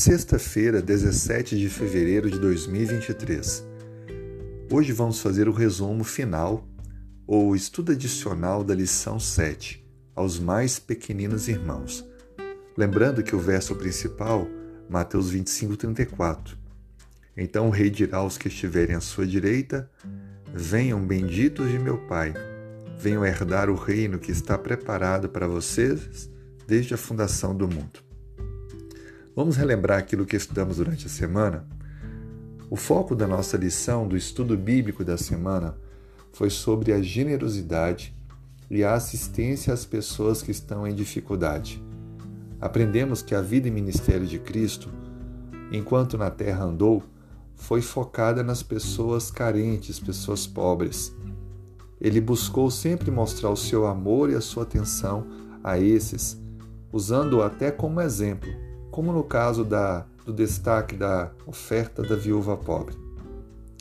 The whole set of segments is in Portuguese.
Sexta-feira, 17 de fevereiro de 2023. Hoje vamos fazer o resumo final ou estudo adicional da lição 7, aos mais pequeninos irmãos. Lembrando que o verso principal, Mateus 25, 34. Então o rei dirá aos que estiverem à sua direita: Venham benditos de meu Pai, venham herdar o reino que está preparado para vocês desde a fundação do mundo. Vamos relembrar aquilo que estudamos durante a semana? O foco da nossa lição do estudo bíblico da semana foi sobre a generosidade e a assistência às pessoas que estão em dificuldade. Aprendemos que a vida e ministério de Cristo, enquanto na terra andou, foi focada nas pessoas carentes, pessoas pobres. Ele buscou sempre mostrar o seu amor e a sua atenção a esses, usando-o até como exemplo como no caso da, do destaque da oferta da viúva pobre.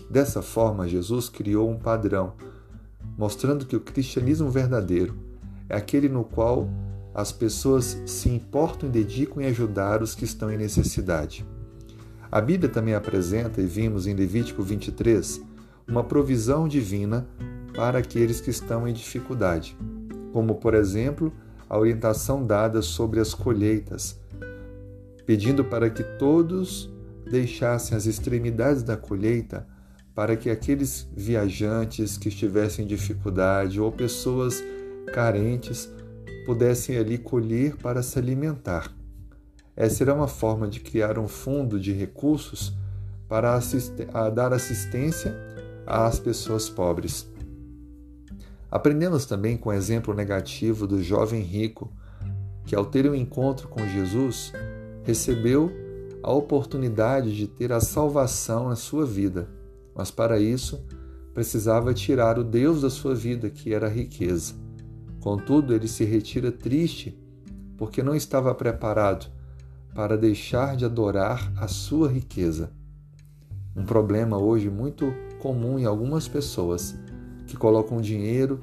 Dessa forma, Jesus criou um padrão, mostrando que o cristianismo verdadeiro é aquele no qual as pessoas se importam e dedicam em ajudar os que estão em necessidade. A Bíblia também apresenta, e vimos em Levítico 23, uma provisão divina para aqueles que estão em dificuldade, como, por exemplo, a orientação dada sobre as colheitas, pedindo para que todos deixassem as extremidades da colheita para que aqueles viajantes que estivessem em dificuldade ou pessoas carentes pudessem ali colher para se alimentar. Essa era uma forma de criar um fundo de recursos para assist dar assistência às pessoas pobres. Aprendemos também com o exemplo negativo do jovem rico, que ao ter um encontro com Jesus, recebeu a oportunidade de ter a salvação na sua vida, mas para isso precisava tirar o Deus da sua vida, que era a riqueza. Contudo, ele se retira triste porque não estava preparado para deixar de adorar a sua riqueza. Um problema hoje muito comum em algumas pessoas que colocam dinheiro,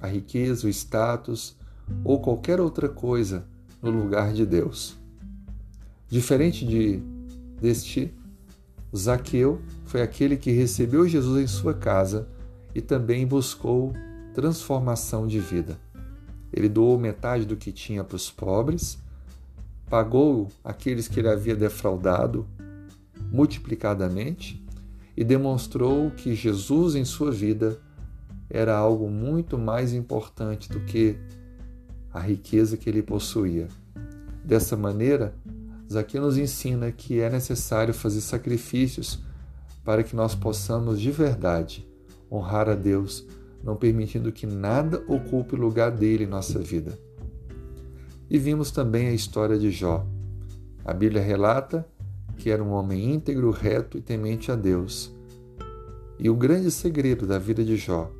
a riqueza, o status ou qualquer outra coisa no lugar de Deus. Diferente de deste, Zaqueu foi aquele que recebeu Jesus em sua casa e também buscou transformação de vida. Ele doou metade do que tinha para os pobres, pagou aqueles que ele havia defraudado multiplicadamente e demonstrou que Jesus em sua vida era algo muito mais importante do que a riqueza que ele possuía. Dessa maneira, Zaqueu nos ensina que é necessário fazer sacrifícios para que nós possamos de verdade honrar a Deus, não permitindo que nada ocupe o lugar dele em nossa vida. E vimos também a história de Jó. A Bíblia relata que era um homem íntegro, reto e temente a Deus. E o grande segredo da vida de Jó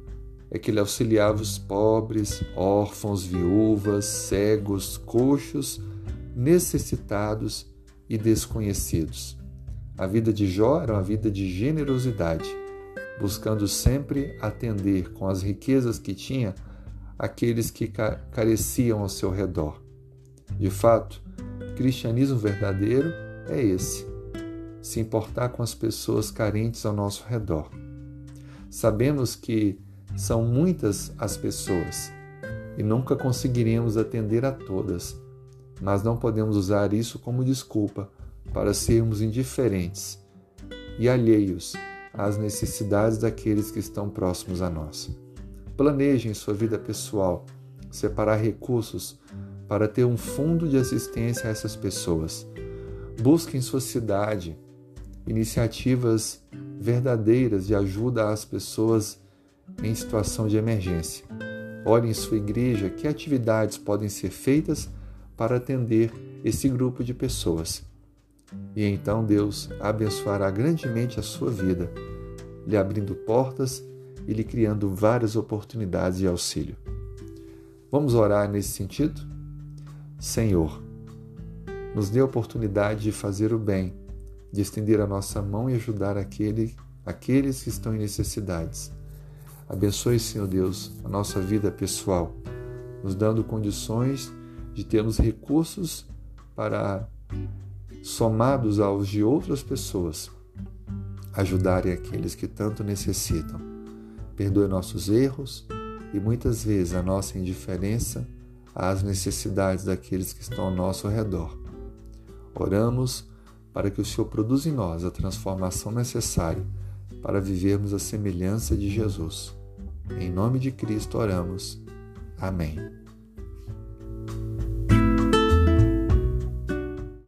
é que ele auxiliava os pobres, órfãos, viúvas, cegos, coxos necessitados e desconhecidos. A vida de Jó era uma vida de generosidade, buscando sempre atender com as riquezas que tinha aqueles que careciam ao seu redor. De fato, cristianismo verdadeiro é esse: se importar com as pessoas carentes ao nosso redor. Sabemos que são muitas as pessoas e nunca conseguiremos atender a todas mas não podemos usar isso como desculpa para sermos indiferentes e alheios às necessidades daqueles que estão próximos a nós. Planeje em sua vida pessoal separar recursos para ter um fundo de assistência a essas pessoas. Busque em sua cidade iniciativas verdadeiras de ajuda às pessoas em situação de emergência. Olhe em sua igreja que atividades podem ser feitas para atender esse grupo de pessoas. E então Deus abençoará grandemente a sua vida, lhe abrindo portas e lhe criando várias oportunidades de auxílio. Vamos orar nesse sentido? Senhor, nos dê a oportunidade de fazer o bem, de estender a nossa mão e ajudar aquele, aqueles que estão em necessidades. Abençoe, Senhor Deus, a nossa vida pessoal, nos dando condições de termos recursos para somados aos de outras pessoas, ajudarem aqueles que tanto necessitam. Perdoe nossos erros e muitas vezes a nossa indiferença às necessidades daqueles que estão ao nosso redor. Oramos para que o Senhor produza em nós a transformação necessária para vivermos a semelhança de Jesus. Em nome de Cristo oramos. Amém.